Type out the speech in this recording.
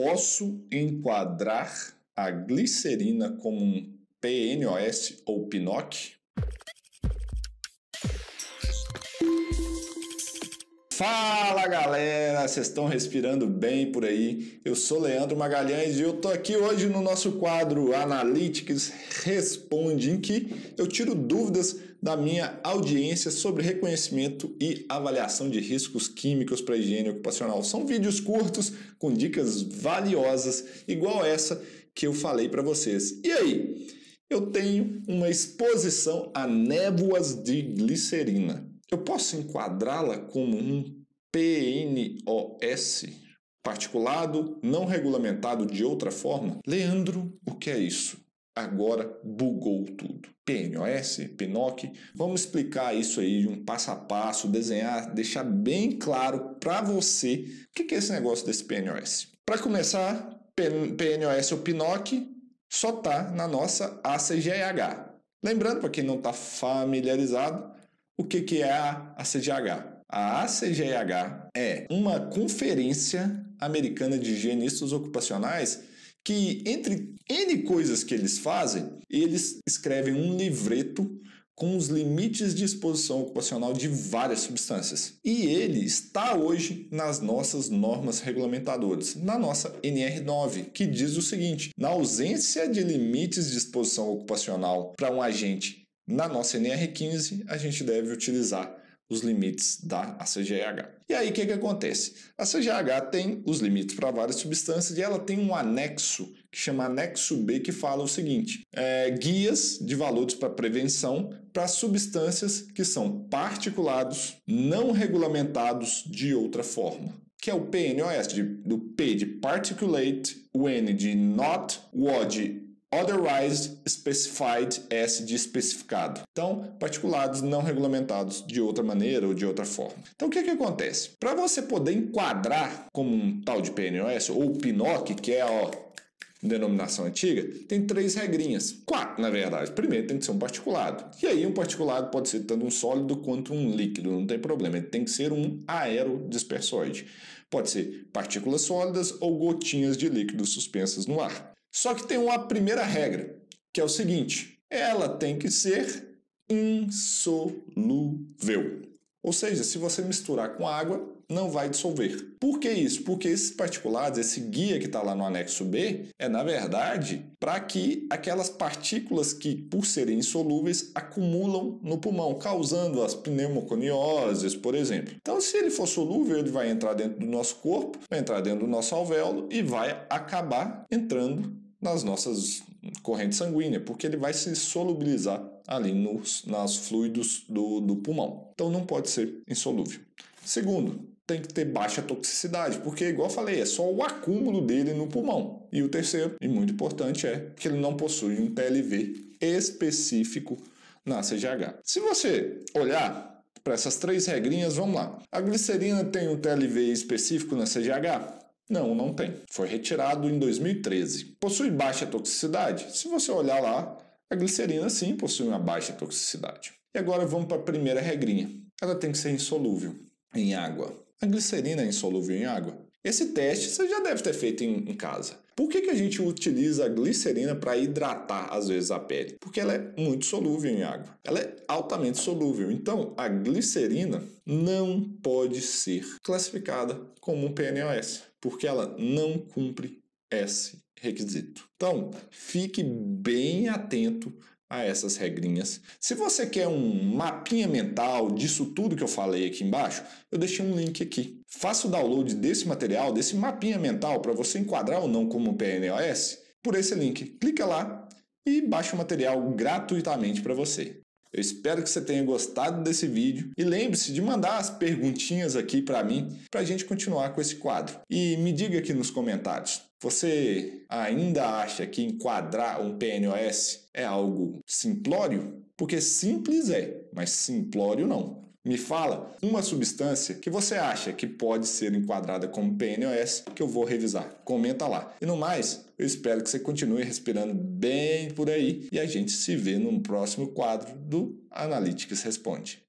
Posso enquadrar a glicerina como um PNOS ou PNOC? Fala galera, vocês estão respirando bem por aí? Eu sou Leandro Magalhães e eu tô aqui hoje no nosso quadro Analytics Responde, em que eu tiro dúvidas da minha audiência sobre reconhecimento e avaliação de riscos químicos para higiene ocupacional. São vídeos curtos com dicas valiosas, igual essa que eu falei para vocês. E aí? Eu tenho uma exposição a névoas de glicerina. Eu posso enquadrá-la como um PNOS, particulado não regulamentado de outra forma? Leandro, o que é isso? Agora bugou tudo. PNOS, PNOC, vamos explicar isso aí de um passo a passo, desenhar, deixar bem claro para você o que é esse negócio desse PNOS. Para começar, PNOS ou PNOC só está na nossa ACGH. Lembrando, para quem não está familiarizado, o que, que é a ACGH? A ACGH é uma conferência americana de higienistas ocupacionais que, entre N coisas que eles fazem, eles escrevem um livreto com os limites de exposição ocupacional de várias substâncias. E ele está hoje nas nossas normas regulamentadoras, na nossa NR9, que diz o seguinte: na ausência de limites de exposição ocupacional para um agente na nossa NR15, a gente deve utilizar os limites da ACGH. E aí o que, que acontece? A CGH tem os limites para várias substâncias e ela tem um anexo que chama anexo B que fala o seguinte: é, guias de valores para prevenção para substâncias que são particulados não regulamentados de outra forma que é o PNOS, de, do P de particulate, o N de not, o O de Otherwise specified S de especificado. Então, particulados não regulamentados de outra maneira ou de outra forma. Então, o que, que acontece? Para você poder enquadrar como um tal de PNOS ou PNOC, que é a denominação antiga, tem três regrinhas. Quatro, na verdade. Primeiro, tem que ser um particulado. E aí, um particulado pode ser tanto um sólido quanto um líquido, não tem problema. Ele tem que ser um aerodispersoide. Pode ser partículas sólidas ou gotinhas de líquido suspensas no ar. Só que tem uma primeira regra, que é o seguinte: ela tem que ser insolúvel. Ou seja, se você misturar com água, não vai dissolver. Por que isso? Porque esses particulados, esse guia que está lá no anexo B, é na verdade para que aquelas partículas que, por serem insolúveis, acumulam no pulmão, causando as pneumoconioses, por exemplo. Então, se ele for solúvel, ele vai entrar dentro do nosso corpo, vai entrar dentro do nosso alvéolo e vai acabar entrando nas nossas correntes sanguíneas, porque ele vai se solubilizar ali nos, nas fluidos do, do pulmão. Então não pode ser insolúvel. Segundo, tem que ter baixa toxicidade, porque, igual falei, é só o acúmulo dele no pulmão. E o terceiro, e muito importante, é que ele não possui um TLV específico na CGH. Se você olhar para essas três regrinhas, vamos lá. A glicerina tem um TLV específico na CGH? Não, não tem. Foi retirado em 2013. Possui baixa toxicidade? Se você olhar lá, a glicerina sim possui uma baixa toxicidade. E agora vamos para a primeira regrinha. Ela tem que ser insolúvel em água. A glicerina é insolúvel em água? Esse teste você já deve ter feito em, em casa. Por que, que a gente utiliza a glicerina para hidratar, às vezes, a pele? Porque ela é muito solúvel em água. Ela é altamente solúvel. Então, a glicerina não pode ser classificada como um PNOS, porque ela não cumpre esse requisito. Então, fique bem atento a essas regrinhas. Se você quer um mapinha mental disso tudo que eu falei aqui embaixo, eu deixei um link aqui. Faça o download desse material, desse mapinha mental para você enquadrar ou não como PNOS por esse link. Clica lá e baixe o material gratuitamente para você. Eu espero que você tenha gostado desse vídeo e lembre-se de mandar as perguntinhas aqui para mim para a gente continuar com esse quadro. E me diga aqui nos comentários, você ainda acha que enquadrar um PNOS é algo simplório? Porque simples é, mas simplório não. Me fala uma substância que você acha que pode ser enquadrada como PNOS que eu vou revisar. Comenta lá. E no mais, eu espero que você continue respirando bem por aí e a gente se vê no próximo quadro do Analytics Responde.